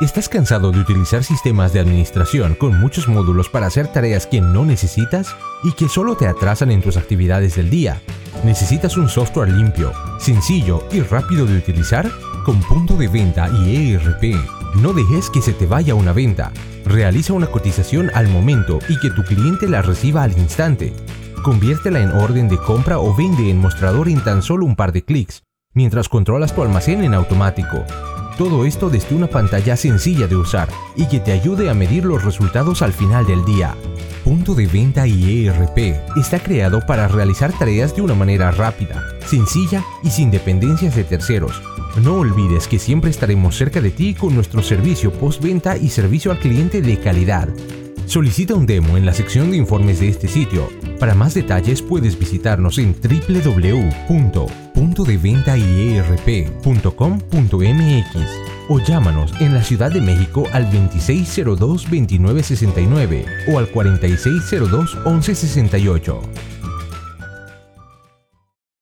¿Estás cansado de utilizar sistemas de administración con muchos módulos para hacer tareas que no necesitas y que solo te atrasan en tus actividades del día? ¿Necesitas un software limpio, sencillo y rápido de utilizar? Con punto de venta y ERP, no dejes que se te vaya una venta. Realiza una cotización al momento y que tu cliente la reciba al instante. Conviértela en orden de compra o vende en mostrador en tan solo un par de clics, mientras controlas tu almacén en automático. Todo esto desde una pantalla sencilla de usar y que te ayude a medir los resultados al final del día. Punto de venta y ERP está creado para realizar tareas de una manera rápida, sencilla y sin dependencias de terceros. No olvides que siempre estaremos cerca de ti con nuestro servicio postventa y servicio al cliente de calidad. Solicita un demo en la sección de informes de este sitio. Para más detalles puedes visitarnos en www.puntodeventayerp.com.mx o llámanos en la Ciudad de México al 2602-2969 o al 4602-1168.